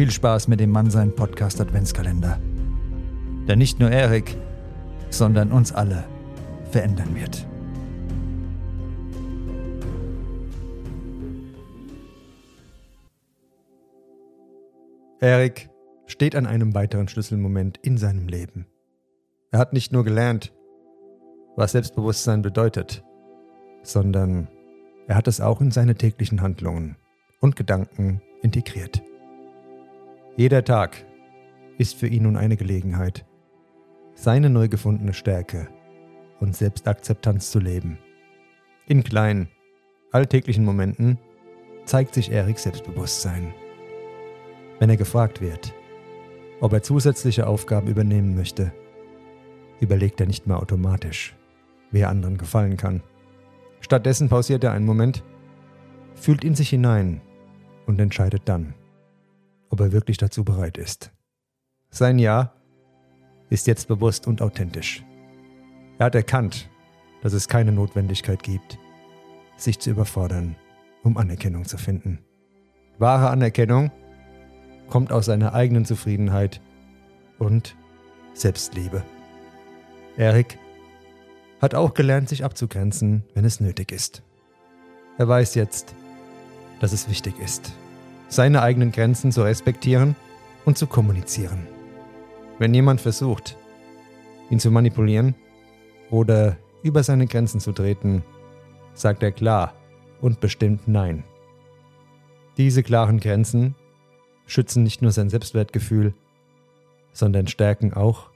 Viel Spaß mit dem Mann sein Podcast Adventskalender. Der nicht nur Erik, sondern uns alle verändern wird. Erik steht an einem weiteren Schlüsselmoment in seinem Leben. Er hat nicht nur gelernt, was Selbstbewusstsein bedeutet, sondern er hat es auch in seine täglichen Handlungen und Gedanken integriert. Jeder Tag ist für ihn nun eine Gelegenheit, seine neu gefundene Stärke und Selbstakzeptanz zu leben. In kleinen, alltäglichen Momenten zeigt sich Eriks Selbstbewusstsein. Wenn er gefragt wird, ob er zusätzliche Aufgaben übernehmen möchte, überlegt er nicht mehr automatisch, wie er anderen gefallen kann. Stattdessen pausiert er einen Moment, fühlt in sich hinein und entscheidet dann, ob er wirklich dazu bereit ist. Sein Ja ist jetzt bewusst und authentisch. Er hat erkannt, dass es keine Notwendigkeit gibt, sich zu überfordern, um Anerkennung zu finden. Wahre Anerkennung kommt aus seiner eigenen Zufriedenheit und Selbstliebe. Erik hat auch gelernt, sich abzugrenzen, wenn es nötig ist. Er weiß jetzt, dass es wichtig ist, seine eigenen Grenzen zu respektieren und zu kommunizieren. Wenn jemand versucht, ihn zu manipulieren oder über seine Grenzen zu treten, sagt er klar und bestimmt Nein. Diese klaren Grenzen schützen nicht nur sein Selbstwertgefühl, sondern stärken auch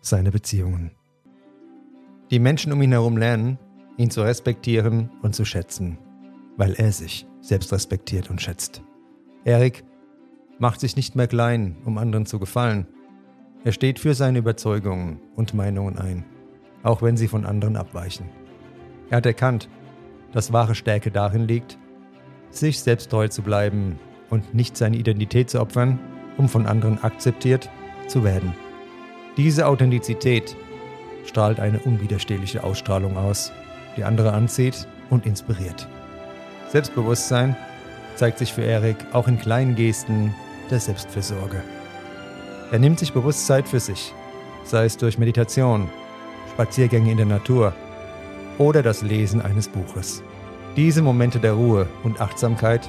seine Beziehungen. Die Menschen um ihn herum lernen, ihn zu respektieren und zu schätzen, weil er sich selbst respektiert und schätzt. Erik macht sich nicht mehr klein, um anderen zu gefallen. Er steht für seine Überzeugungen und Meinungen ein, auch wenn sie von anderen abweichen. Er hat erkannt, dass wahre Stärke darin liegt, sich selbst treu zu bleiben und nicht seine Identität zu opfern, um von anderen akzeptiert zu werden. Diese Authentizität strahlt eine unwiderstehliche Ausstrahlung aus, die andere anzieht und inspiriert. Selbstbewusstsein zeigt sich für Erik auch in kleinen Gesten der Selbstfürsorge. Er nimmt sich bewusst Zeit für sich, sei es durch Meditation, Spaziergänge in der Natur oder das Lesen eines Buches. Diese Momente der Ruhe und Achtsamkeit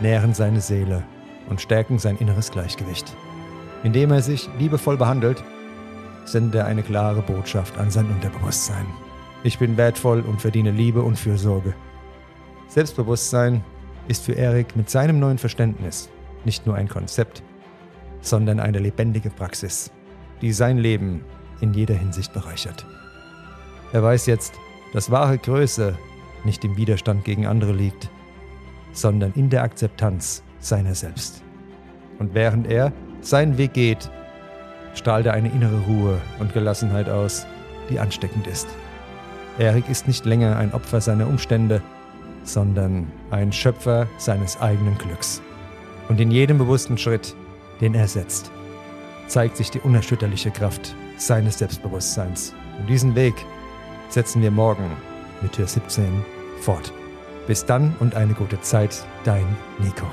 nähren seine Seele und stärken sein inneres Gleichgewicht. Indem er sich liebevoll behandelt, sendet er eine klare Botschaft an sein Unterbewusstsein. Ich bin wertvoll und verdiene Liebe und Fürsorge. Selbstbewusstsein ist für Erik mit seinem neuen Verständnis nicht nur ein Konzept, sondern eine lebendige Praxis, die sein Leben in jeder Hinsicht bereichert. Er weiß jetzt, dass wahre Größe nicht im Widerstand gegen andere liegt, sondern in der Akzeptanz seiner selbst. Und während er seinen Weg geht, strahlt er eine innere Ruhe und Gelassenheit aus, die ansteckend ist. Erik ist nicht länger ein Opfer seiner Umstände, sondern ein Schöpfer seines eigenen Glücks. Und in jedem bewussten Schritt, den er setzt, zeigt sich die unerschütterliche Kraft seines Selbstbewusstseins. Und diesen Weg setzen wir morgen mit Tür 17 fort. Bis dann und eine gute Zeit, dein Nico.